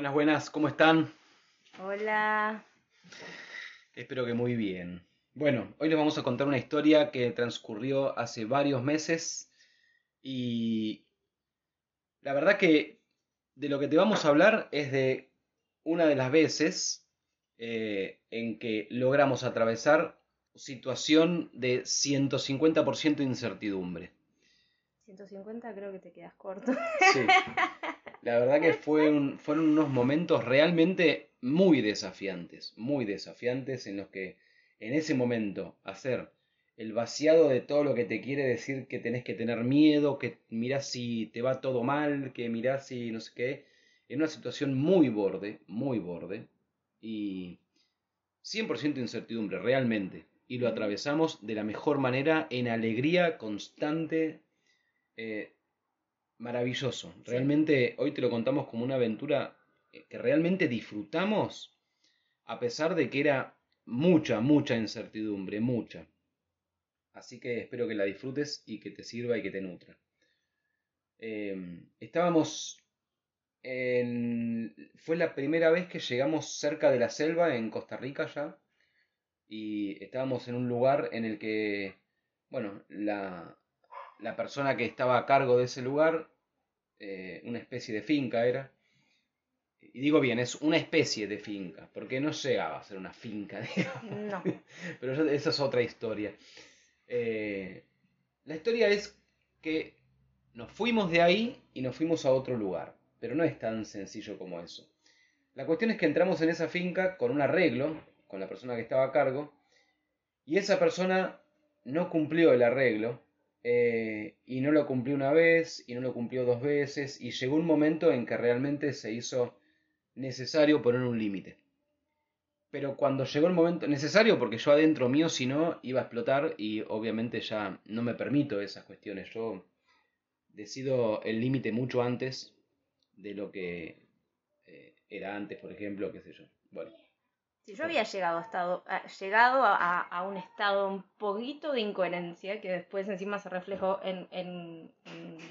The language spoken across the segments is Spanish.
Buenas, buenas, ¿cómo están? Hola. Espero que muy bien. Bueno, hoy les vamos a contar una historia que transcurrió hace varios meses y la verdad que de lo que te vamos a hablar es de una de las veces eh, en que logramos atravesar situación de 150% de incertidumbre. 150 creo que te quedas corto. Sí. La verdad que fue un- fueron unos momentos realmente muy desafiantes, muy desafiantes en los que en ese momento hacer el vaciado de todo lo que te quiere decir que tenés que tener miedo, que mirás si te va todo mal, que mirás si no sé qué, en una situación muy borde, muy borde y 100% incertidumbre, realmente. Y lo atravesamos de la mejor manera, en alegría constante, eh, maravilloso. Realmente hoy te lo contamos como una aventura eh, que realmente disfrutamos, a pesar de que era mucha, mucha incertidumbre, mucha. Así que espero que la disfrutes y que te sirva y que te nutra. Eh, estábamos en... Fue la primera vez que llegamos cerca de la selva en Costa Rica ya. Y estábamos en un lugar en el que, bueno, la, la persona que estaba a cargo de ese lugar, eh, una especie de finca era. Y digo bien, es una especie de finca, porque no llegaba a ser una finca, digamos. No. Pero esa es otra historia. Eh, la historia es que nos fuimos de ahí y nos fuimos a otro lugar, pero no es tan sencillo como eso. La cuestión es que entramos en esa finca con un arreglo, con la persona que estaba a cargo, y esa persona no cumplió el arreglo, eh, y no lo cumplió una vez, y no lo cumplió dos veces, y llegó un momento en que realmente se hizo necesario poner un límite. Pero cuando llegó el momento necesario, porque yo adentro mío, si no, iba a explotar y obviamente ya no me permito esas cuestiones. Yo decido el límite mucho antes de lo que eh, era antes, por ejemplo, qué sé yo. Bueno, Si yo había llegado a, estado, llegado a, a- un estado un poquito de incoherencia, que después encima se reflejó en, en-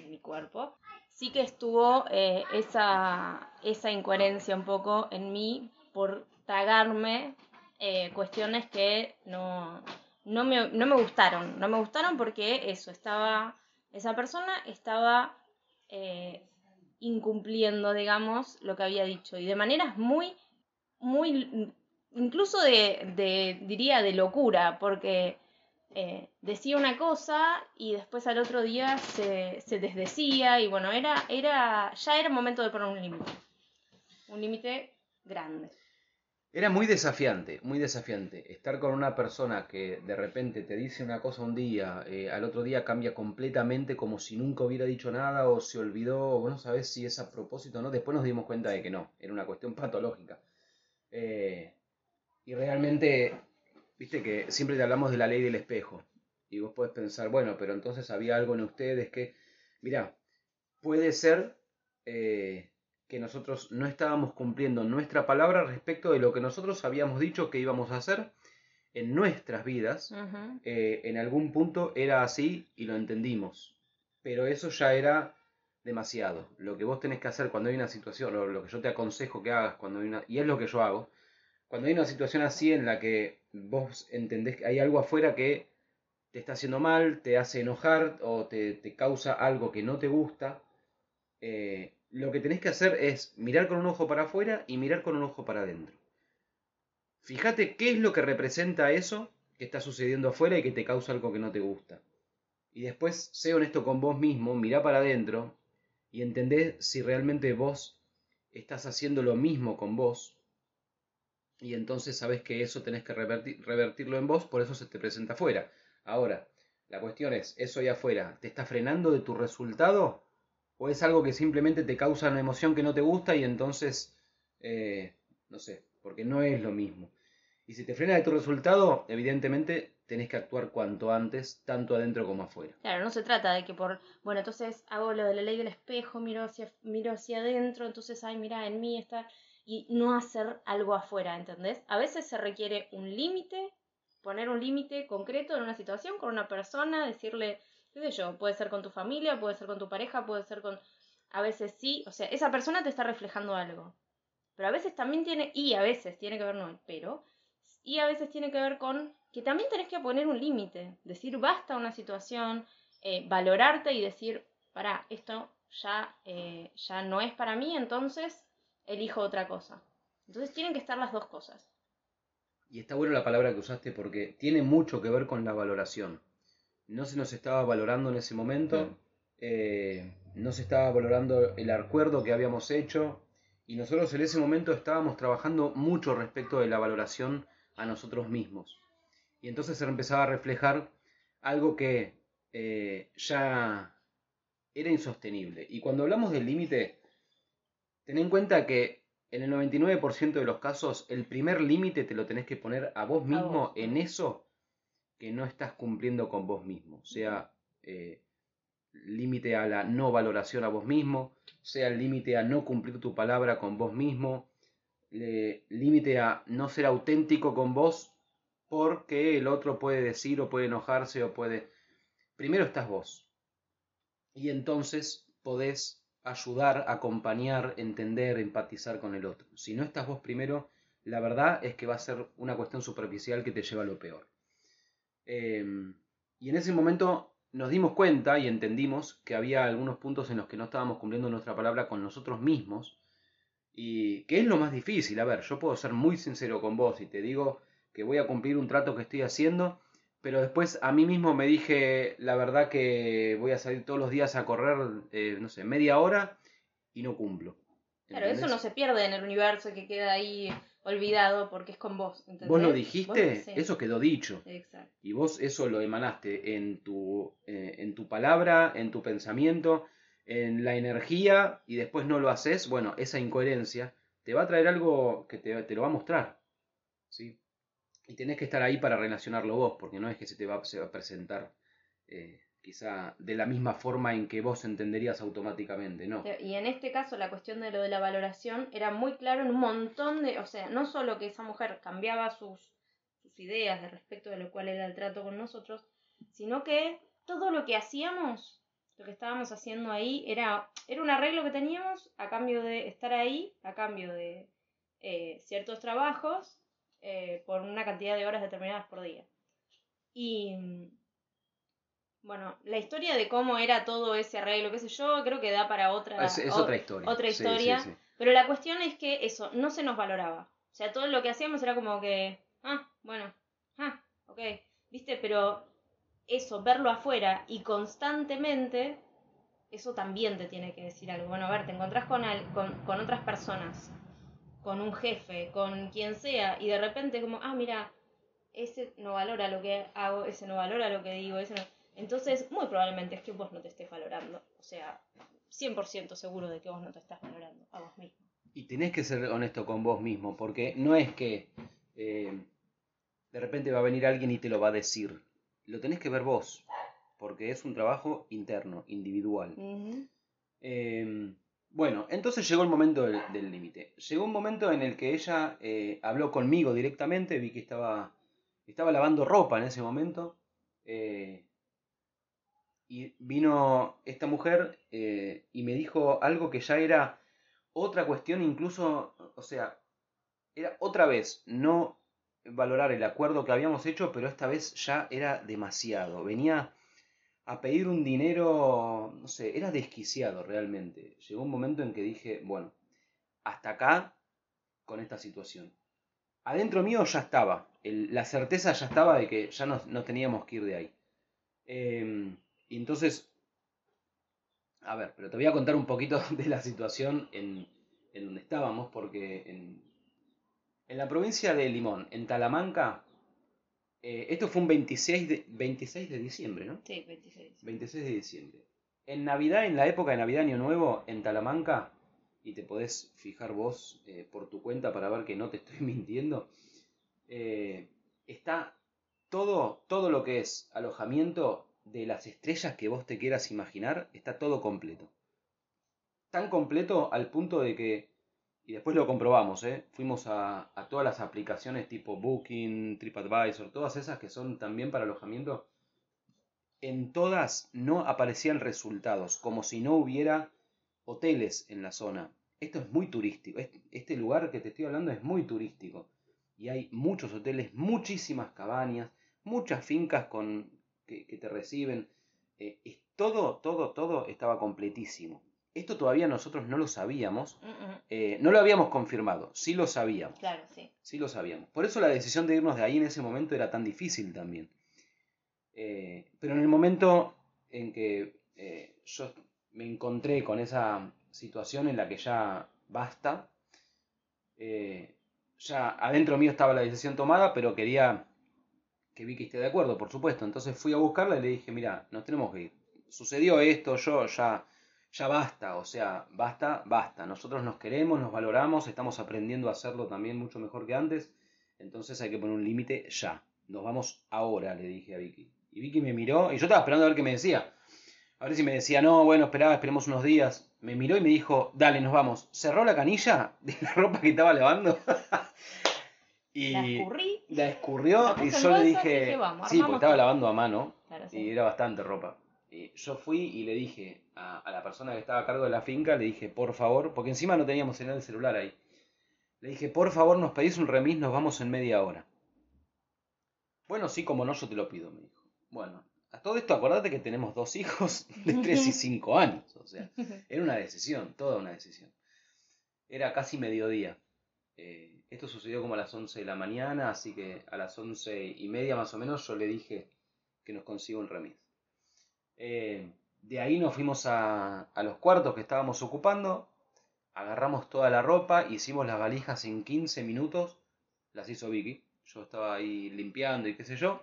mi cuerpo, sí que estuvo eh, esa, esa incoherencia un poco en mí por tragarme eh, cuestiones que no, no, me, no me gustaron. No me gustaron porque eso, estaba, esa persona estaba eh, incumpliendo, digamos, lo que había dicho. Y de maneras muy, muy, incluso de, diría, de locura, porque eh, decía una cosa y después al otro día se, desdecía y bueno, era, era, ya era momento de poner un límite. Un límite grande. Era muy desafiante, muy desafiante. Estar con una persona que de repente te dice una cosa un día, eh, al otro día cambia completamente como si nunca hubiera dicho nada o se olvidó, o no sabés si es a propósito o no. Después nos dimos cuenta de que no, era una cuestión patológica. Eh, y realmente, viste que siempre te hablamos de la ley del espejo. Y vos podés pensar, bueno, pero entonces había algo en ustedes que, mirá, puede ser eh, que nosotros no estábamos cumpliendo nuestra palabra respecto de lo que nosotros habíamos dicho que íbamos a hacer en nuestras vidas. Eh, en algún punto era así y lo entendimos. Pero eso ya era demasiado. Lo que vos tenés que hacer cuando hay una situación, o lo que yo te aconsejo que hagas cuando hay una, y es lo que yo hago, cuando hay una situación así en la que vos entendés que hay algo afuera que te está haciendo mal, te hace enojar o te, te causa algo que no te gusta, eh, lo que tenés que hacer es mirar con un ojo para afuera y mirar con un ojo para adentro. Fíjate qué es lo que representa eso que está sucediendo afuera y que te causa algo que no te gusta. Y después, sé honesto con vos mismo, mirá para adentro y entendés si realmente vos estás haciendo lo mismo con vos. Y entonces sabes que eso tenés que reverti- revertirlo en vos, por eso se te presenta afuera. Ahora, la cuestión es, ¿eso ahí afuera te está frenando de tu resultado? ¿O es algo que simplemente te causa una emoción que no te gusta y entonces, eh, no sé, porque no es lo mismo? Y si te frena de tu resultado, evidentemente tenés que actuar cuanto antes, tanto adentro como afuera. Claro, no se trata de que por, bueno, entonces hago lo de la ley del espejo, miro hacia, miro hacia adentro, entonces, ay, mira, en mí está, y no hacer algo afuera, ¿entendés? A veces se requiere un límite, poner un límite concreto en una situación con una persona, decirle, qué sé yo, puede ser con tu familia, puede ser con tu pareja, puede ser con... A veces sí, o sea, esa persona te está reflejando algo. pero a veces también tiene, y a veces tiene que ver, no, pero, y a veces tiene que ver con que también tenés que poner un límite, decir basta una situación, eh, valorarte y decir, para, esto ya, eh, ya no es para mí, entonces elijo otra cosa. Entonces tienen que estar las dos cosas. Y está buena la palabra que usaste porque tiene mucho que ver con la valoración. No se nos estaba valorando en ese momento, eh, no se estaba valorando el acuerdo que habíamos hecho y nosotros en ese momento estábamos trabajando mucho respecto de la valoración a nosotros mismos. Y entonces se empezaba a reflejar algo que eh, ya era insostenible. Y cuando hablamos del límite, ten en cuenta que en el 99% de los casos el primer límite te lo tenés que poner a vos mismo en eso que no estás cumpliendo con vos mismo. Sea eh, límite a la no valoración a vos mismo, sea el límite a no cumplir tu palabra con vos mismo, límite a no ser auténtico con vos porque el otro puede decir o puede enojarse o puede... Primero estás vos. Y entonces podés ayudar, acompañar, entender, empatizar con el otro. Si no estás vos primero, la verdad es que va a ser una cuestión superficial que te lleva a lo peor. Em, y en ese momento nos dimos cuenta y entendimos que había algunos puntos en los que no estábamos cumpliendo nuestra palabra con nosotros mismos. Y que es lo más difícil. A ver, yo puedo ser muy sincero con vos y te digo que voy a cumplir un trato que estoy haciendo, pero después a mí mismo me dije la verdad que voy a salir todos los días a correr, eh, no sé, media hora y no cumplo. Claro, eso no se pierde en el universo que queda ahí olvidado porque es con vos. Vos lo dijiste, eso quedó dicho. Exacto. Y vos eso lo emanaste en tu, eh, en tu palabra, en tu pensamiento, en la energía y después no lo haces, bueno, esa incoherencia te va a traer algo que te, te lo va a mostrar. ¿sí? Y tenés que estar ahí para relacionarlo vos, porque no es que se te va, a presentar eh, quizá de la misma forma en que vos entenderías automáticamente, ¿no? Y en este caso la cuestión de lo de la valoración era muy claro en un montón de, o sea, no solo que esa mujer cambiaba sus, ideas de respecto de lo cual era el trato con nosotros, sino que todo lo que hacíamos, lo que estábamos haciendo ahí, era, era un arreglo que teníamos a cambio de estar ahí, a cambio de eh, ciertos trabajos eh, por una cantidad de horas determinadas por día. Y bueno, la historia de cómo era todo ese arreglo, qué sé yo, creo que da para otra, es, otra historia. Otra historia. Pero la cuestión es que eso, no se nos valoraba. O sea, todo lo que hacíamos era como que, ah, bueno, ah, ok, viste, pero eso, verlo afuera y constantemente, eso también te tiene que decir algo. Bueno, a ver, te encontrás con, con, con otras personas con un jefe, con quien sea, y de repente como, ah, mira, ese no valora lo que hago, ese no valora lo que digo, ese no... Entonces, muy probablemente es que vos no te estés valorando. O sea, 100% seguro de que vos no te estás valorando a vos mismo. Y tenés que ser honesto con vos mismo, porque no es que eh, de repente va a venir alguien y te lo va a decir. Lo tenés que ver vos, porque es un trabajo interno, individual. Bueno, entonces llegó el momento del límite. Llegó un momento en el que ella eh, habló conmigo directamente, vi que estaba, estaba lavando ropa en ese momento. Eh, y vino esta mujer eh, y me dijo algo que ya era otra cuestión, incluso, o sea, era otra vez no valorar el acuerdo que habíamos hecho, pero esta vez ya era demasiado. Venía a pedir un dinero, no sé, era desquiciado realmente. Llegó un momento en que dije, bueno, hasta acá con esta situación. Adentro mío ya estaba, la certeza ya estaba de que ya no, teníamos que ir de ahí. Em, y entonces, a ver, pero te voy a contar un poquito de la situación en, en donde estábamos, porque en, en la provincia de Limón, en Talamanca, eh, esto fue un 26 de, 26 de diciembre, ¿no? Sí, 26. 26 de diciembre. En Navidad, en la época de Navidad Año Nuevo, en Talamanca, y te podés fijar vos eh, por tu cuenta para ver que no te estoy mintiendo, eh, está todo, todo lo que es alojamiento de las estrellas que vos te quieras imaginar, está todo completo. Tan completo al punto de que y después lo comprobamos, ¿eh? Fuimos a, todas las aplicaciones tipo Booking, TripAdvisor, todas esas que son también para alojamiento. En todas no aparecían resultados, como si no hubiera hoteles en la zona. esto es muy turístico. Este lugar que te estoy hablando es muy turístico. Y hay muchos hoteles, muchísimas cabañas, muchas fincas con, que, te reciben. Eh, todo, todo, todo estaba completísimo. Esto todavía nosotros no lo sabíamos, eh, no lo habíamos confirmado, sí lo sabíamos. Claro, sí. Sí lo sabíamos. Por eso la decisión de irnos de ahí en ese momento era tan difícil también. Eh, pero en el momento en que yo me encontré con esa situación en la que ya basta. Eh, ya adentro mío estaba la decisión tomada, pero quería que Vicky esté de acuerdo, por supuesto. Entonces fui a buscarla y le dije, mira, nos tenemos que ir. Sucedió esto, yo ya, ya basta, o sea, basta, basta. Nosotros nos queremos, nos valoramos, estamos aprendiendo a hacerlo también mucho mejor que antes. Entonces hay que poner un límite ya. Nos vamos ahora, le dije a Vicky. Y Vicky me miró y yo estaba esperando a ver qué me decía. A ver si me decía, no, bueno, esperaba, esperemos unos días. Me miró y me dijo, dale, nos vamos. Cerró la canilla de la ropa que estaba lavando. y la escurrí. La escurrió y yo le dije, sí, porque estaba lavando a mano y era bastante ropa. Y yo fui y le dije a, a, la persona que estaba a cargo de la finca, le dije, por favor, porque encima no teníamos señal de celular ahí. Le dije, por favor, nos pedís un remis, nos vamos en media hora. Bueno, sí, como no, yo te lo pido, me dijo. Bueno, a todo esto, acordate que tenemos dos hijos de 3 y 5 años. O sea, era una decisión, toda una decisión. Era casi mediodía. Eh, esto sucedió como a las 11 de la mañana, así que a las 11 y media más o menos yo le dije que nos consiga un remis. Eh, de ahí nos fuimos a, a los cuartos que estábamos ocupando, agarramos toda la ropa, hicimos las valijas en 15 minutos, las hizo Vicky. Yo estaba ahí limpiando y qué sé yo.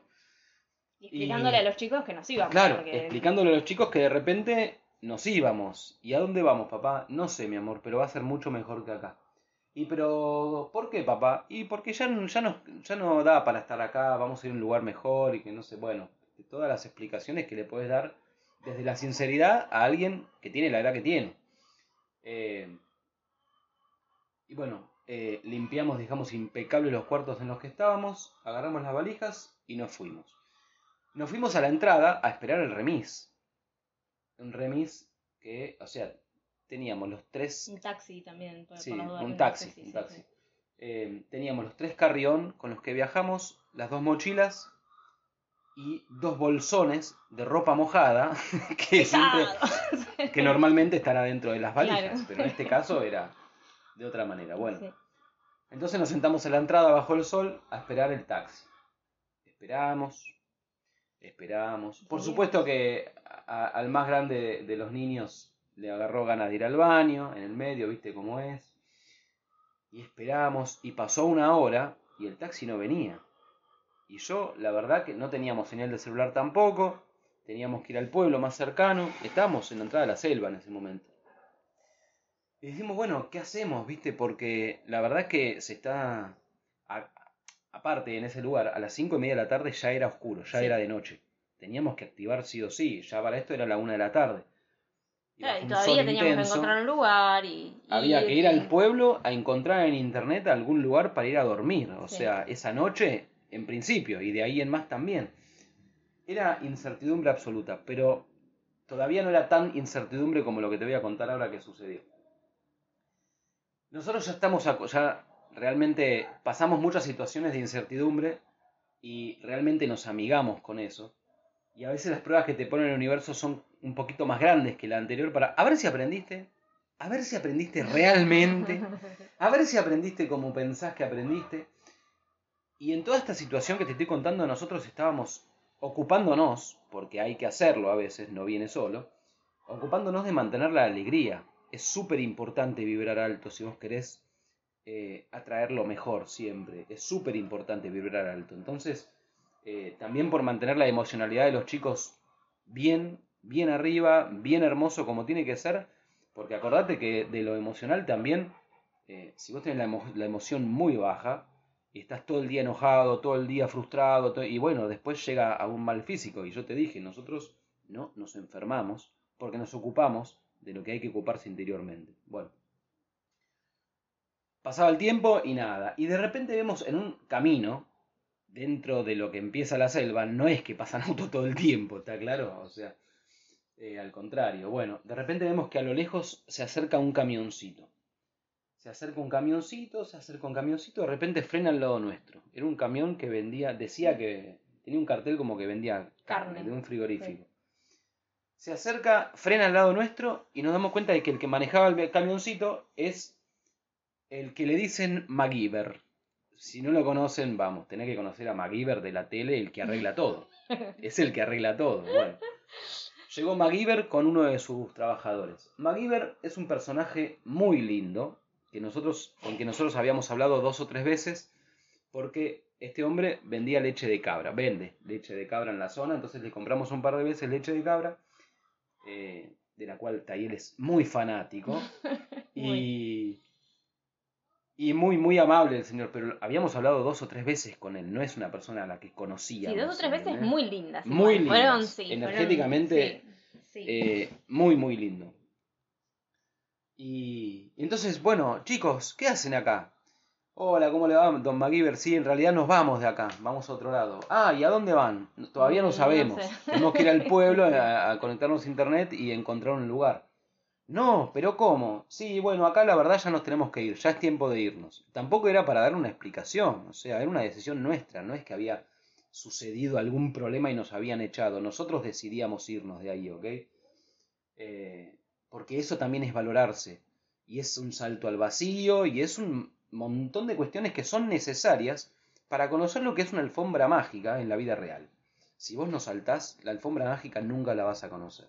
Y explicándole a los chicos que nos íbamos. Claro, explicándole a los chicos que de repente nos íbamos. ¿Y a dónde vamos, papá? No sé, mi amor, pero va a ser mucho mejor que acá. Y pero, ¿por qué, papá? Y porque ya, ya, no, ya no da para estar acá, vamos a ir a un lugar mejor y que no sé, bueno, todas las explicaciones que le puedes dar desde la sinceridad a alguien que tiene la edad que tiene. Eh, y bueno, eh, limpiamos, dejamos impecables los cuartos en los que estábamos, agarramos las valijas y nos fuimos. Nos fuimos a la entrada a esperar el remis. Un remis que, o sea, teníamos los tres... Un taxi también. sí, un taxi. un taxi. Eh, teníamos los tres carrión con los que viajamos, las dos mochilas y dos bolsones de ropa mojada que, que normalmente están adentro de las valijas, pero en este caso era de otra manera. Bueno, entonces nos sentamos en la entrada bajo el sol a esperar el taxi. Esperamos, Esperamos. Por supuesto que al más grande de, los niños le agarró ganas de ir al baño, en el medio, viste cómo es. Y esperamos, y pasó una hora y el taxi no venía. Y yo, la verdad que no teníamos señal de celular tampoco, teníamos que ir al pueblo más cercano, estábamos en la entrada de la selva en ese momento. Y dijimos, bueno, ¿qué hacemos? ¿Viste? Porque la verdad que se está Aparte, en ese lugar, a las cinco y media de la tarde ya era oscuro, ya era de noche. Teníamos que activar sí o sí, ya para esto era la una de la tarde. Y, todavía teníamos que encontrar un lugar y, Había que ir al pueblo a encontrar en internet algún lugar para ir a dormir. O sea, esa noche, en principio, y de ahí en más también. Era incertidumbre absoluta, pero todavía no era tan incertidumbre como lo que te voy a contar ahora que sucedió. Nosotros ya estamos, ya realmente pasamos muchas situaciones de incertidumbre y realmente nos amigamos con eso. Y a veces las pruebas que te ponen el universo son un poquito más grandes que la anterior para a ver si aprendiste, a ver si aprendiste realmente, a ver si aprendiste como pensás que aprendiste. Y en toda esta situación que te estoy contando, nosotros estábamos ocupándonos, porque hay que hacerlo a veces, no viene solo, ocupándonos de mantener la alegría. Es súper importante vibrar alto si vos querés eh, atraer lo mejor siempre. Es súper importante vibrar alto. Entonces, eh, también por mantener la emocionalidad de los chicos bien, bien arriba, bien hermoso como tiene que ser, porque acordate que de lo emocional también, eh, si vos tenés la, emoción muy baja, y estás todo el día enojado, todo el día frustrado, y bueno, después llega a un mal físico. Y yo te dije, nosotros no nos enfermamos porque nos ocupamos de lo que hay que ocuparse interiormente. Bueno, Pasaba el tiempo y nada. Y de repente vemos en un camino, dentro de lo que empieza la selva, no es que pasan autos todo el tiempo, ¿está claro? O sea, eh, al contrario. Bueno, de repente vemos que a lo lejos se acerca un camioncito. Se acerca un camioncito, se acerca un camioncito, de repente frena al lado nuestro. Era un camión que vendía, decía que tenía un cartel como que vendía carne, Carne, de un frigorífico. Se acerca, frena al lado nuestro y nos damos cuenta de que el que manejaba el camioncito es el que le dicen MacGyver. Si no lo conocen, vamos, tenés que conocer a MacGyver de la tele, el que arregla todo. Es el que arregla todo. Bueno. Llegó MacGyver con uno de sus trabajadores. MacGyver es un personaje muy lindo, que nosotros, con que nosotros habíamos hablado dos o tres veces, porque este hombre vendía leche de cabra, vende leche de cabra en la zona, entonces le compramos un par de veces leche de cabra, eh, de la cual Tayel es muy fanático, y, y muy, muy amable el señor, pero habíamos hablado dos o tres veces con él, no es una persona a la que conocía. Sí, dos o tres veces muy lindas. Muy fueron- Energéticamente, sí, sí. Eh, muy, muy lindo. Y, y entonces, bueno, chicos, ¿qué hacen acá? Hola, ¿cómo le va, don MacGyver? Sí, en realidad nos vamos de acá, vamos a otro lado. Ah, ¿y a dónde van? Todavía no No sabemos. sé. Tenemos que ir al pueblo a, a conectarnos a internet y encontrar un lugar. No, pero ¿cómo? Sí, bueno, acá la verdad ya nos tenemos que ir, ya es tiempo de irnos. Tampoco era para dar una explicación, o sea, era una decisión nuestra, no es que había sucedido algún problema y nos habían echado. Nosotros decidíamos irnos de ahí, ¿ok? Eh, porque eso también es valorarse. Y es un salto al vacío y es un montón de cuestiones que son necesarias para conocer lo que es una alfombra mágica en la vida real. Si vos no saltás, la alfombra mágica nunca la vas a conocer.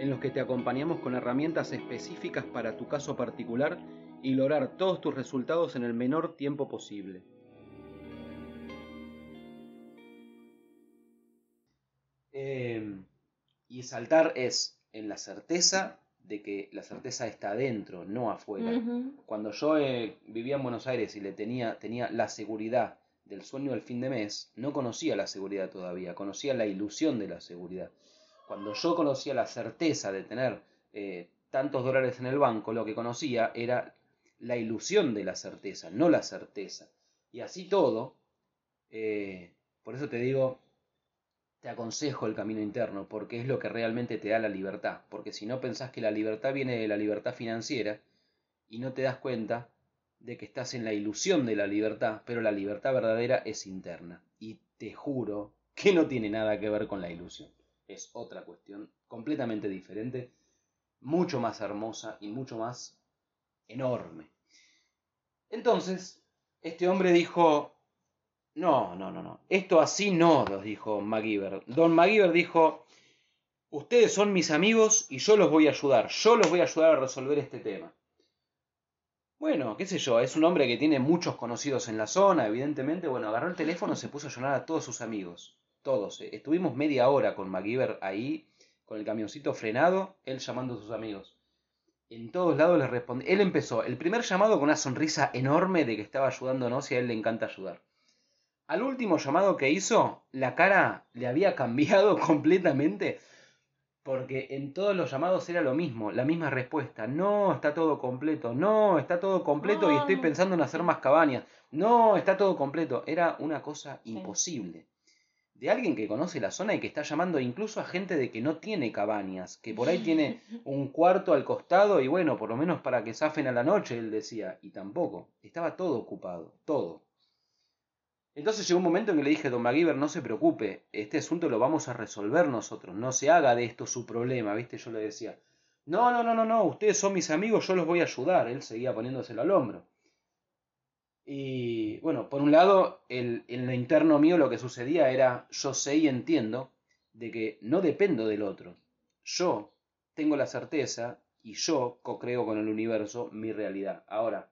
en los que te acompañamos con herramientas específicas para tu caso particular y lograr todos tus resultados en el menor tiempo posible. Eh, y saltar es en la certeza de que la certeza está adentro, no afuera. Cuando yo eh, vivía en Buenos Aires y le tenía, tenía la seguridad del sueño del fin de mes, no conocía la seguridad todavía, conocía la ilusión de la seguridad. Cuando yo conocía la certeza de tener eh, tantos dólares en el banco, lo que conocía era la ilusión de la certeza, no la certeza. Y así todo, eh, por eso te digo, te aconsejo el camino interno, porque es lo que realmente te da la libertad. Porque si no pensás que la libertad viene de la libertad financiera y no te das cuenta de que estás en la ilusión de la libertad, pero la libertad verdadera es interna. Y te juro que no tiene nada que ver con la ilusión. Es otra cuestión completamente diferente, mucho más hermosa y mucho más enorme. Entonces, este hombre dijo, no, no, no, no. Esto así no, nos dijo MacGyver. Don MacGyver dijo, ustedes son mis amigos y yo los voy a ayudar. Yo los voy a ayudar a resolver este tema. Bueno, qué sé yo, es un hombre que tiene muchos conocidos en la zona, evidentemente. Bueno, agarró el teléfono, se puso a llamar a todos sus amigos. Todos. eh. Estuvimos media hora con MacGyver ahí, con el camioncito frenado, él llamando a sus amigos. En todos lados les responde. Él empezó el primer llamado con una sonrisa enorme de que estaba ayudándonos y a él le encanta ayudar. Al último llamado que hizo, la cara le había cambiado completamente porque en todos los llamados era lo mismo, la misma respuesta. No, está todo completo. No, está todo completo y estoy pensando en hacer más cabañas. No, está todo completo. Era una cosa imposible. De alguien que conoce la zona y que está llamando incluso a gente de que no tiene cabañas, que por ahí tiene un cuarto al costado y bueno, por lo menos para que zafen a la noche, él decía. Y tampoco, estaba todo ocupado, todo. Entonces llegó un momento en que le dije, don MacGyver, no se preocupe, este asunto lo vamos a resolver nosotros, no se haga de esto su problema, ¿viste? Yo le decía, no, no, no, no, no, ustedes son mis amigos, yo los voy a ayudar. Él seguía poniéndoselo al hombro. Y bueno, por un lado, el, en lo interno mío lo que sucedía era, yo sé y entiendo de que no dependo del otro. Yo tengo la certeza y yo co-creo con el universo mi realidad. Ahora,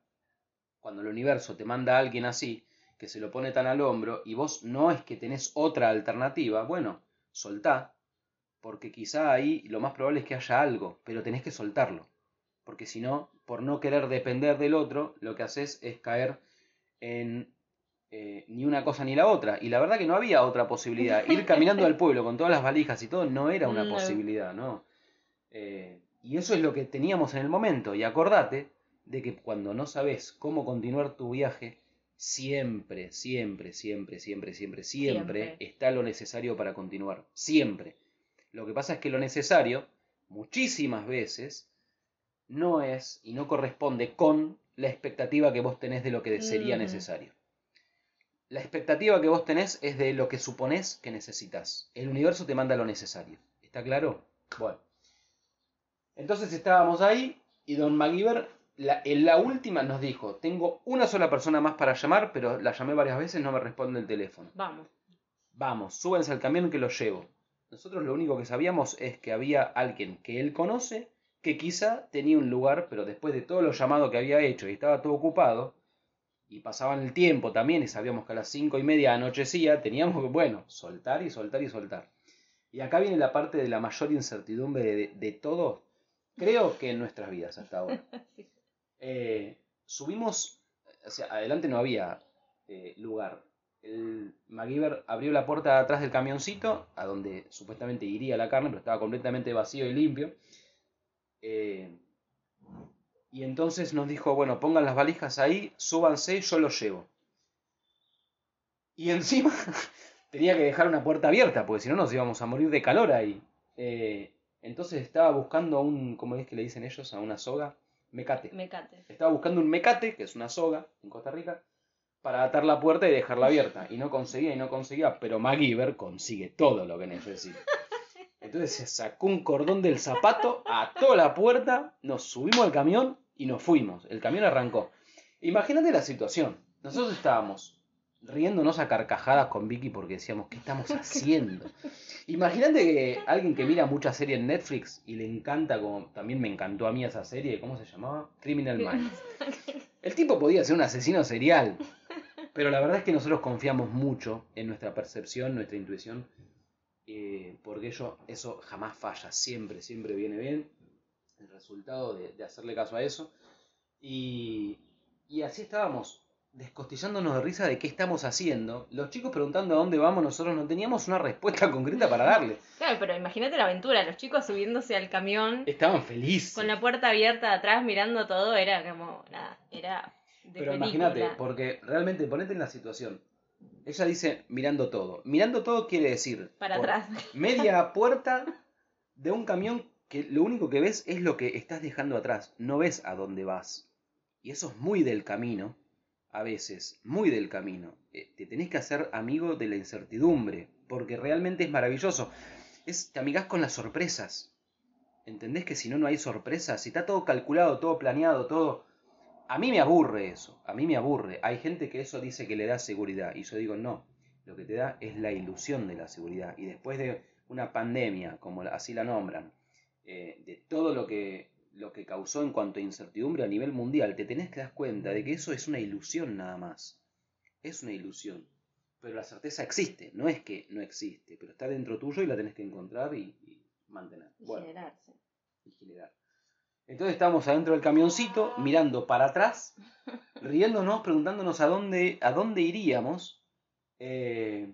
cuando el universo te manda a alguien así, que se lo pone tan al hombro y vos no es que tenés otra alternativa, bueno, soltá, porque quizá ahí lo más probable es que haya algo, pero tenés que soltarlo, porque si no, por no querer depender del otro, lo que haces es caer en eh, ni una cosa ni la otra. Y la verdad que no había otra posibilidad. Ir caminando al pueblo con todas las valijas y todo no era una posibilidad, ¿no? Eh, y eso es lo que teníamos en el momento. Y acordate de que cuando no sabes cómo continuar tu viaje, siempre, siempre, siempre, siempre, siempre, siempre, está lo necesario para continuar. Siempre. Lo que pasa es que lo necesario, muchísimas veces, no es y no corresponde con la expectativa que vos tenés de lo que sería necesario. La expectativa que vos tenés es de lo que suponés que necesitas. El universo te manda lo necesario. ¿Está claro? Bueno. Entonces estábamos ahí y don MacGyver en la última nos dijo, tengo una sola persona más para llamar, pero la llamé varias veces, no me responde el teléfono. Vamos. Vamos, súbense al camión que lo llevo. Nosotros lo único que sabíamos es que había alguien que él conoce, que quizá tenía un lugar, pero después de todos los llamados que había hecho y estaba todo ocupado, y pasaban el tiempo también, y sabíamos que a las cinco y media anochecía, teníamos que, bueno, soltar y soltar y soltar. Y acá viene la parte de la mayor incertidumbre de, de todo, creo que en nuestras vidas hasta ahora. Eh, subimos, o sea, adelante no había eh, lugar. El MacGyver abrió la puerta atrás del camioncito, a donde supuestamente iría la carne, pero estaba completamente vacío y limpio. Eh, y entonces nos dijo, bueno, pongan las valijas ahí, súbanse y yo los llevo. Y encima tenía que dejar una puerta abierta, porque si no nos íbamos a morir de calor ahí. entonces estaba buscando a un, ¿cómo es que le dicen ellos? A una soga Mecate. Mecate. Estaba buscando un mecate, que es una soga en Costa Rica, para atar la puerta y dejarla abierta. Y no conseguía y no conseguía, pero MacGyver consigue todo lo que necesita. Entonces se sacó un cordón del zapato, ató la puerta, nos subimos al camión y nos fuimos. El camión arrancó. Imagínate la situación. Nosotros estábamos riéndonos a carcajadas con Vicky porque decíamos, ¿qué estamos haciendo? Imagínate que alguien que mira mucha serie en Netflix y le encanta, como también me encantó a mí esa serie, ¿cómo se llamaba? Criminal Minds. El tipo podía ser un asesino serial, pero la verdad es que nosotros confiamos mucho en nuestra percepción, nuestra intuición, eh, porque eso, eso jamás falla, siempre, siempre viene bien el resultado de, hacerle caso a eso. Y, y así estábamos descostillándonos de risa de qué estamos haciendo. Los chicos preguntando a dónde vamos, nosotros no teníamos una respuesta concreta para darle. Claro, pero imagínate la aventura, los chicos subiéndose al camión. Estaban felices. Con la puerta abierta atrás mirando todo, era como, nada, era... De pero imagínate, porque realmente ponete en la situación. Ella dice mirando todo. Mirando todo quiere decir... Para atrás. Media puerta de un camión que lo único que ves es lo que estás dejando atrás. No ves a dónde vas. Y eso es muy del camino a veces muy del camino. Eh, te tenés que hacer amigo de la incertidumbre, porque realmente es maravilloso. Es, te amigas con las sorpresas. ¿Entendés que si no, no hay sorpresas? Si está todo calculado, todo planeado, todo... A mí me aburre eso, a mí me aburre. Hay gente que eso dice que le da seguridad y yo digo no, lo que te da es la ilusión de la seguridad. Y después de una pandemia, como así la nombran, eh, de todo lo que lo que causó en cuanto a incertidumbre a nivel mundial, te tenés que dar cuenta de que eso es una ilusión nada más. Es una ilusión. Pero la certeza existe, no es que no existe, pero está dentro tuyo y la tenés que encontrar y, mantener. Y generarse. Y generar. Entonces estamos adentro del camioncito, mirando para atrás, riéndonos, preguntándonos a dónde, a dónde iríamos. Eh,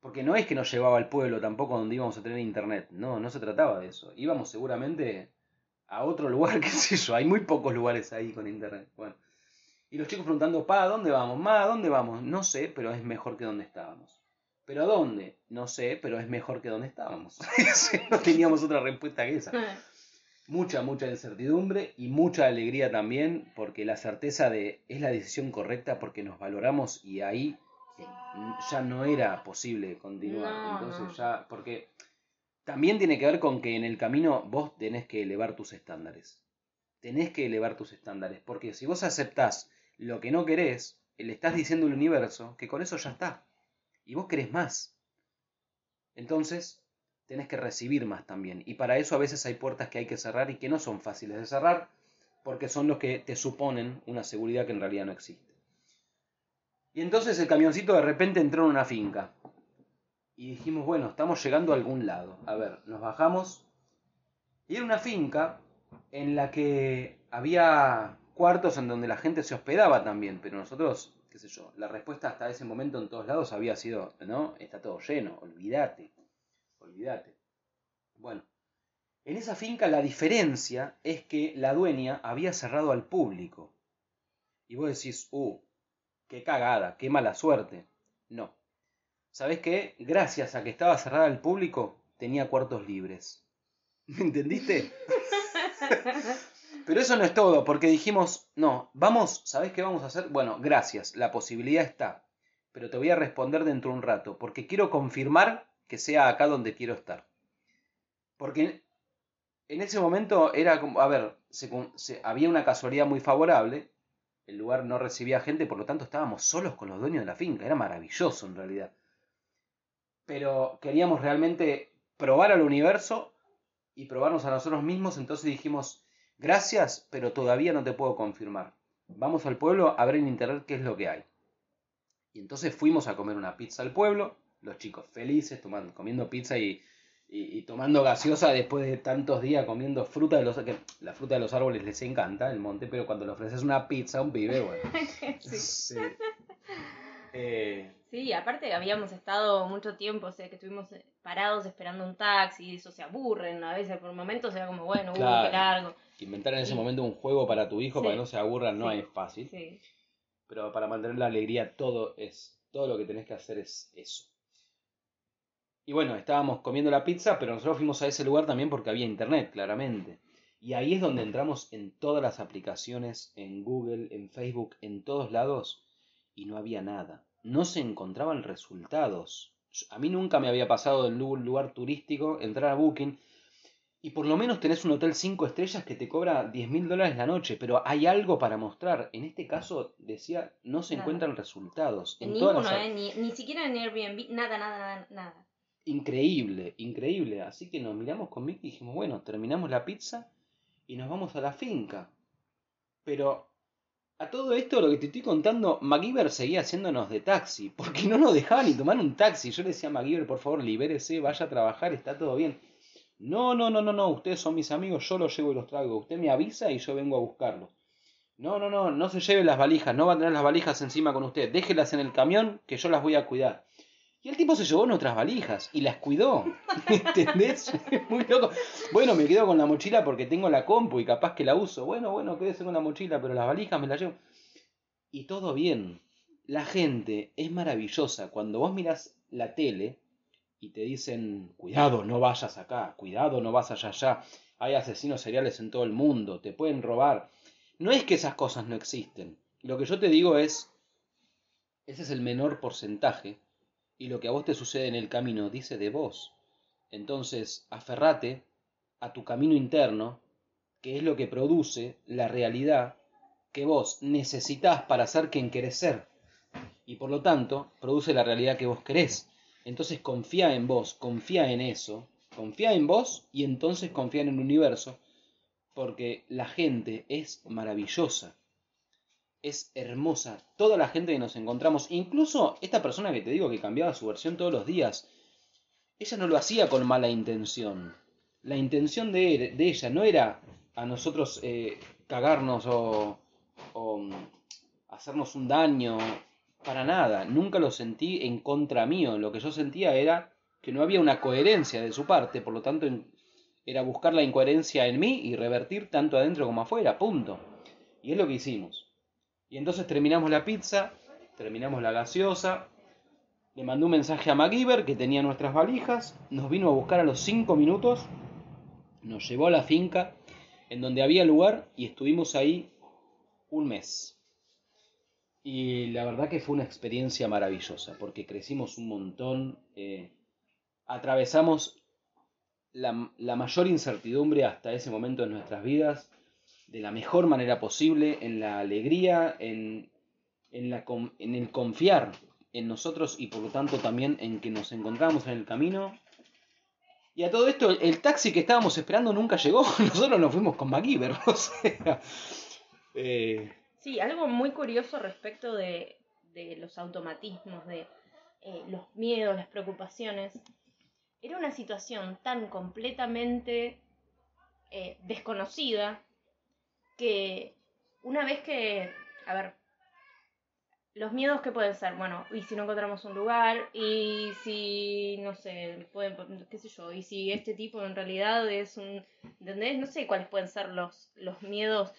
porque no es que nos llevaba al pueblo tampoco donde íbamos a tener internet. No, no se trataba de eso. Íbamos seguramente a otro lugar, qué sé yo, hay muy pocos lugares ahí con internet. Bueno. Y los chicos preguntando, pa, ¿a dónde vamos? Ma, ¿a dónde vamos? No sé, pero es mejor que donde estábamos. ¿Pero a dónde? No sé, pero es mejor que donde estábamos. no teníamos otra respuesta que esa. Mucha, mucha incertidumbre y mucha alegría también, porque la certeza de es la decisión correcta porque nos valoramos y ahí ya no era posible continuar. Entonces ya, porque también tiene que ver con que en el camino vos tenés que elevar tus estándares. Tenés que elevar tus estándares, porque si vos aceptás lo que no querés, le estás diciendo al universo que con eso ya está. Y vos querés más. Entonces, tenés que recibir más también. Y para eso a veces hay puertas que hay que cerrar y que no son fáciles de cerrar, porque son los que te suponen una seguridad que en realidad no existe. Y entonces el camioncito de repente entró en una finca. Y dijimos, bueno, estamos llegando a algún lado. A ver, nos bajamos. Y era una finca en la que había cuartos en donde la gente se hospedaba también, pero nosotros, qué sé yo, la respuesta hasta ese momento en todos lados había sido, no, está todo lleno, olvídate, olvídate. Bueno, en esa finca la diferencia es que la dueña había cerrado al público. Y vos decís, uh, qué cagada, qué mala suerte. No. ¿Sabés qué? Gracias a que estaba cerrada al público, tenía cuartos libres. ¿Me entendiste? Pero eso no es todo, porque dijimos, no, vamos, ¿sabés qué vamos a hacer? Bueno, gracias, la posibilidad está, pero te voy a responder dentro de un rato, porque quiero confirmar que sea acá donde quiero estar. Porque en ese momento era como, a ver, había una casualidad muy favorable, el lugar no recibía gente, por lo tanto estábamos solos con los dueños de la finca, era maravilloso en realidad. Pero queríamos realmente probar al universo y probarnos a nosotros mismos, entonces dijimos, gracias, pero todavía no te puedo confirmar. Vamos al pueblo a ver en internet qué es lo que hay. Y entonces fuimos a comer una pizza al pueblo, los chicos felices, tomando, comiendo pizza y, y, tomando gaseosa después de tantos días comiendo fruta de los que la fruta de los árboles les encanta el monte pero cuando le ofreces una pizza a un pibe bueno. Sí. Eh, sí. aparte habíamos estado mucho tiempo o sea que estuvimos eh, parados esperando un taxi y eso se aburren a veces por momentos era como bueno uh, qué largo. Inventar en ese momento un juego para tu hijo para que no se aburran no es fácil. Pero para mantener la alegría todo es todo lo que tenés que hacer es eso y bueno, estábamos comiendo la pizza, pero nosotros fuimos a ese lugar también porque había internet, claramente. Y ahí es donde entramos en todas las aplicaciones, en Google, en Facebook, en todos lados, y no había nada. No se encontraban resultados. A mí nunca me había pasado en un lugar turístico entrar a Booking y por lo menos tenés un hotel 5 estrellas que te cobra 10 mil dólares la noche, pero hay algo para mostrar. En este caso, decía, no se encuentran resultados. En, ninguno, eh, ni, ni siquiera en Airbnb, nada, nada, nada. nada increíble, increíble. Así que nos miramos con y dijimos, bueno, terminamos la pizza y nos vamos a la finca. Pero a todo esto, lo que te estoy contando, MacGyver seguía haciéndonos de taxi, porque no nos dejaba ni tomar un taxi. Yo le decía a MacGyver, por favor, libérese, vaya a trabajar, está todo bien. No, no, no, no, no, ustedes son mis amigos, yo los llevo y los traigo. Usted me avisa y yo vengo a buscarlos. No, no, no, no se lleve las valijas, no va a tener las valijas encima con usted. Déjelas en el camión que yo las voy a cuidar. Y el tipo se llevó nuestras valijas y las cuidó. ¿Entendés? Muy loco. Bueno, me quedo con la mochila porque tengo la compu y capaz que la uso. Bueno, bueno, quédese con la mochila, pero las valijas me las llevo. Y todo bien. La gente es maravillosa. Cuando vos miras la tele y te dicen, cuidado, no vayas acá, cuidado, no vas allá allá. Hay asesinos seriales en todo el mundo, te pueden robar. No es que esas cosas no existen. Lo que yo te digo es, ese es el menor porcentaje y lo que a vos te sucede en el camino dice de vos. Entonces, aferrate a tu camino interno, que es lo que produce la realidad que vos necesitas para ser quien querés ser. Y por lo tanto, produce la realidad que vos querés. Entonces confía en vos, confía en eso, confía en vos y entonces confía en el universo, porque la gente es maravillosa es hermosa. Toda la gente que nos encontramos, incluso esta persona que te digo que cambiaba su versión todos los días, ella no lo hacía con mala intención. La intención de, ella no era a nosotros eh, cagarnos o, o mm, hacernos un daño, para nada. Nunca lo sentí en contra mío. Lo que yo sentía era que no había una coherencia de su parte, por lo tanto era buscar la incoherencia en mí y revertir tanto adentro como afuera, punto. Y es lo que hicimos. Y entonces terminamos la pizza, terminamos la gaseosa, le mandó un mensaje a MacGyver que tenía nuestras valijas, nos vino a buscar a los 5 minutos, nos llevó a la finca en donde había lugar y estuvimos ahí un mes. Y la verdad que fue una experiencia maravillosa, porque crecimos un montón, eh, atravesamos la, mayor incertidumbre hasta ese momento en nuestras vidas, de la mejor manera posible, en la alegría, en, en, el confiar en nosotros y por lo tanto también en que nos encontramos en el camino. Y a todo esto, el taxi que estábamos esperando nunca llegó, nosotros nos fuimos con MacGyver, o sea... Eh, sí, algo muy curioso respecto de, de los automatismos, de eh, los miedos, las preocupaciones, era una situación tan completamente eh, desconocida que una vez que, a ver, los miedos que pueden ser, bueno, y si no encontramos un lugar, y si, no sé, pueden, qué sé yo, y si este tipo en realidad es un, ¿entendés? No sé cuáles pueden ser los, los miedos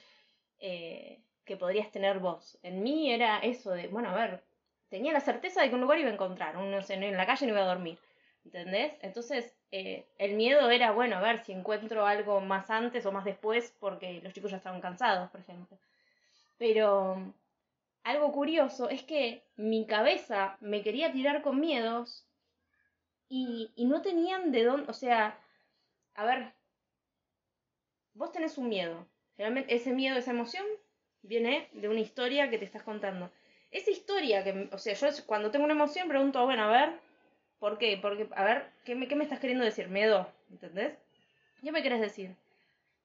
eh, que podrías tener vos. En mí era eso de, bueno, a ver, tenía la certeza de que un lugar iba a encontrar, un, no sé, en la calle no iba a dormir, ¿entendés? Entonces, eh, el miedo era, bueno, a ver si encuentro algo más antes o más después, porque los chicos ya estaban cansados, por ejemplo. Pero algo curioso es que mi cabeza me quería tirar con miedos y, no tenían de dónde, o sea, a ver, vos tenés un miedo. Generalmente ese miedo, esa emoción, viene de una historia que te estás contando. Esa historia que, o sea, yo cuando tengo una emoción pregunto, bueno, a ver, ¿por qué? Porque, a ver, ¿qué me, estás queriendo decir? Miedo, ¿entendés? ¿Qué me querés decir?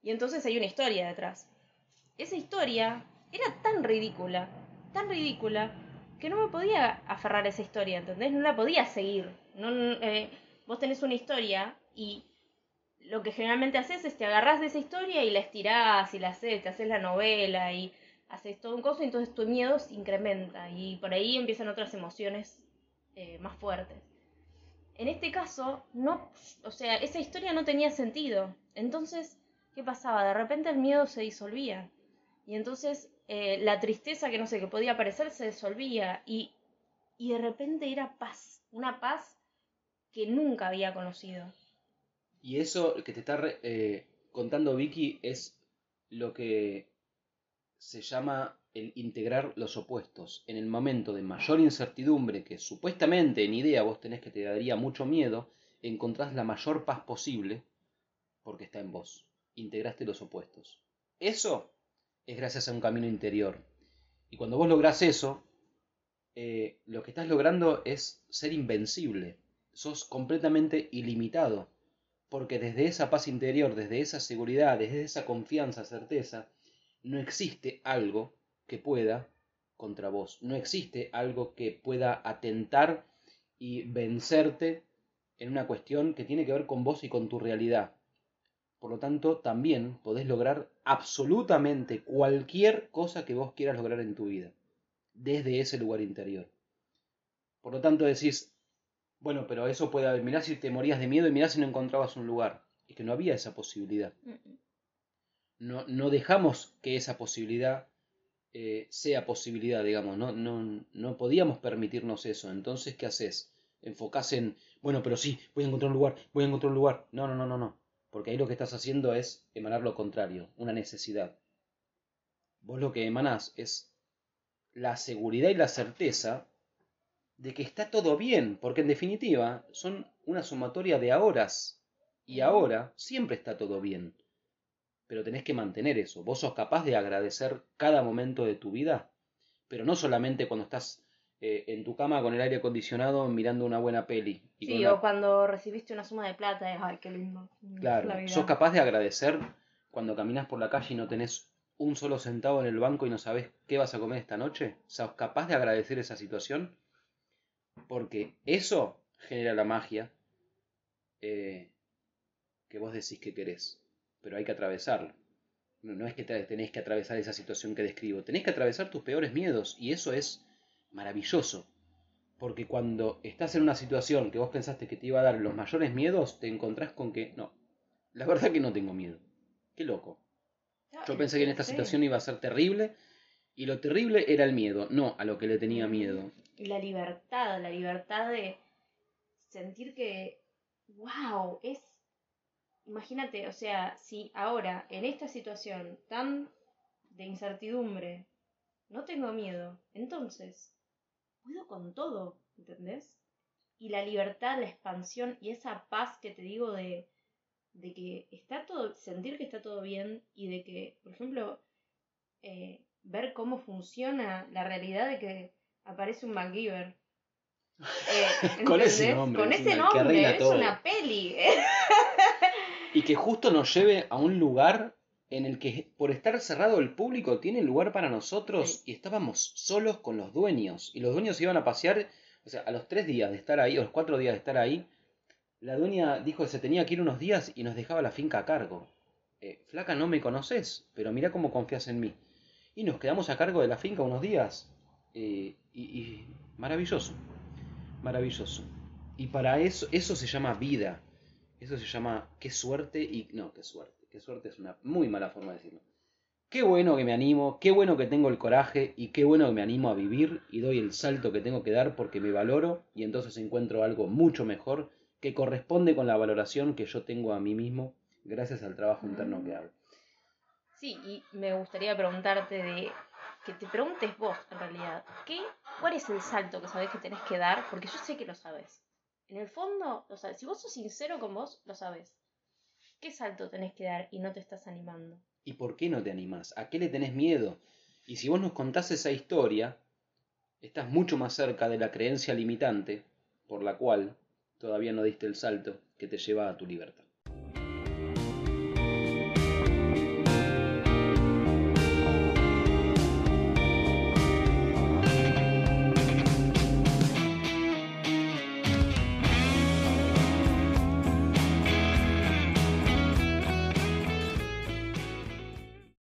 Y entonces hay una historia detrás. Esa historia era tan ridícula, tan ridícula, que no me podía aferrar a esa historia, ¿entendés? No la podía seguir. No, eh, vos tenés una historia y lo que generalmente haces es te agarrás de esa historia y la estirás y la haces, te haces la novela y haces todo un coso, y entonces tu miedo se incrementa y por ahí empiezan otras emociones eh, más fuertes. En este caso, no, o sea, esa historia no tenía sentido. Entonces, ¿qué pasaba? De repente el miedo se disolvía. Y entonces eh, la tristeza que no sé, que podía aparecer se disolvía. Y, y de repente era paz. Una paz que nunca había conocido. Y eso que te está eh, contando Vicky es lo que se llama el integrar los opuestos. En el momento de mayor incertidumbre, que supuestamente en idea vos tenés que te daría mucho miedo, encontrás la mayor paz posible porque está en vos. Integraste los opuestos. Eso es gracias a un camino interior. Y cuando vos lográs eso, eh, lo que estás logrando es ser invencible. Sos completamente ilimitado. Porque desde esa paz interior, desde esa seguridad, desde esa confianza, certeza, no existe algo que pueda contra vos. No existe algo que pueda atentar y vencerte en una cuestión que tiene que ver con vos y con tu realidad. Por lo tanto, también podés lograr absolutamente cualquier cosa que vos quieras lograr en tu vida, desde ese lugar interior. Por lo tanto, decís, bueno, pero eso puede haber, mirá si te morías de miedo y mirá si no encontrabas un lugar. Y que no había esa posibilidad no, no dejamos que esa posibilidad eh, sea posibilidad, digamos, no, no, no podíamos permitirnos eso. Entonces, ¿qué haces? Enfocás en, bueno, pero sí, voy a encontrar un lugar, voy a encontrar un lugar. No, no, no, no, no. Porque ahí lo que estás haciendo es emanar lo contrario, una necesidad. Vos lo que emanás es la seguridad y la certeza de que está todo bien, porque en definitiva son una sumatoria de horas y ahora siempre está todo bien pero tenés que mantener eso. Vos sos capaz de agradecer cada momento de tu vida, pero no solamente cuando estás eh, en tu cama con el aire acondicionado mirando una buena peli. sí, o cuando recibiste una suma de plata, es, ay, qué lindo. Claro, sos capaz de agradecer cuando caminas por la calle y no tenés un solo centavo en el banco y no sabes qué vas a comer esta noche. ¿Sos capaz de agradecer esa situación? Porque eso genera la magia eh, que vos decís que querés pero hay que atravesarlo. No, es que tenés que atravesar esa situación que describo, tenés que atravesar tus peores miedos y eso es maravilloso. Porque cuando estás en una situación que vos pensaste que te iba a dar los mayores miedos, te encontrás con que no, la verdad que no tengo miedo. Qué loco. Yo pensé que en esta situación iba a ser terrible y lo terrible era el miedo, no a lo que le tenía miedo. Y la libertad, la libertad de sentir que, wow, es imagínate, o sea, si ahora en esta situación tan de incertidumbre no tengo miedo, entonces puedo con todo, ¿entendés? Y la libertad, la expansión y esa paz que te digo de, de que está todo, sentir que está todo bien y de que, por ejemplo, eh, ver cómo funciona la realidad de que aparece un MacGyver. Eh, con ese nombre. Con ese nombre, es una peli. y que justo nos lleve a un lugar en el que por estar cerrado el público tiene lugar para nosotros y estábamos solos con los dueños. Y los dueños iban a pasear, o sea, a los tres días de estar ahí, o los cuatro días de estar ahí, la dueña dijo que se tenía que ir unos días y nos dejaba la finca a cargo. Eh, Flaca, no me conoces, pero mira cómo confías en mí. Y nos quedamos a cargo de la finca unos días. eh, y, y maravilloso, maravilloso. Y para eso, eso se llama vida. Eso se llama qué suerte y... No, qué suerte. Qué suerte es una muy mala forma de decirlo. Qué bueno que me animo, qué bueno que tengo el coraje y qué bueno que me animo a vivir y doy el salto que tengo que dar porque me valoro y entonces encuentro algo mucho mejor que corresponde con la valoración que yo tengo a mí mismo gracias al trabajo interno que hago. Sí, y me gustaría preguntarte de que te preguntes vos en realidad, ¿qué, ¿cuál es el salto que sabés que tenés que dar? Porque yo sé que lo sabes. En el fondo, lo sabes. Si vos sos sincero con vos, lo sabes. ¿Qué salto tenés que dar y no te estás animando? ¿Y por qué no te animás? ¿A qué le tenés miedo? Y si vos nos contás esa historia, estás mucho más cerca de la creencia limitante por la cual todavía no diste el salto que te lleva a tu libertad.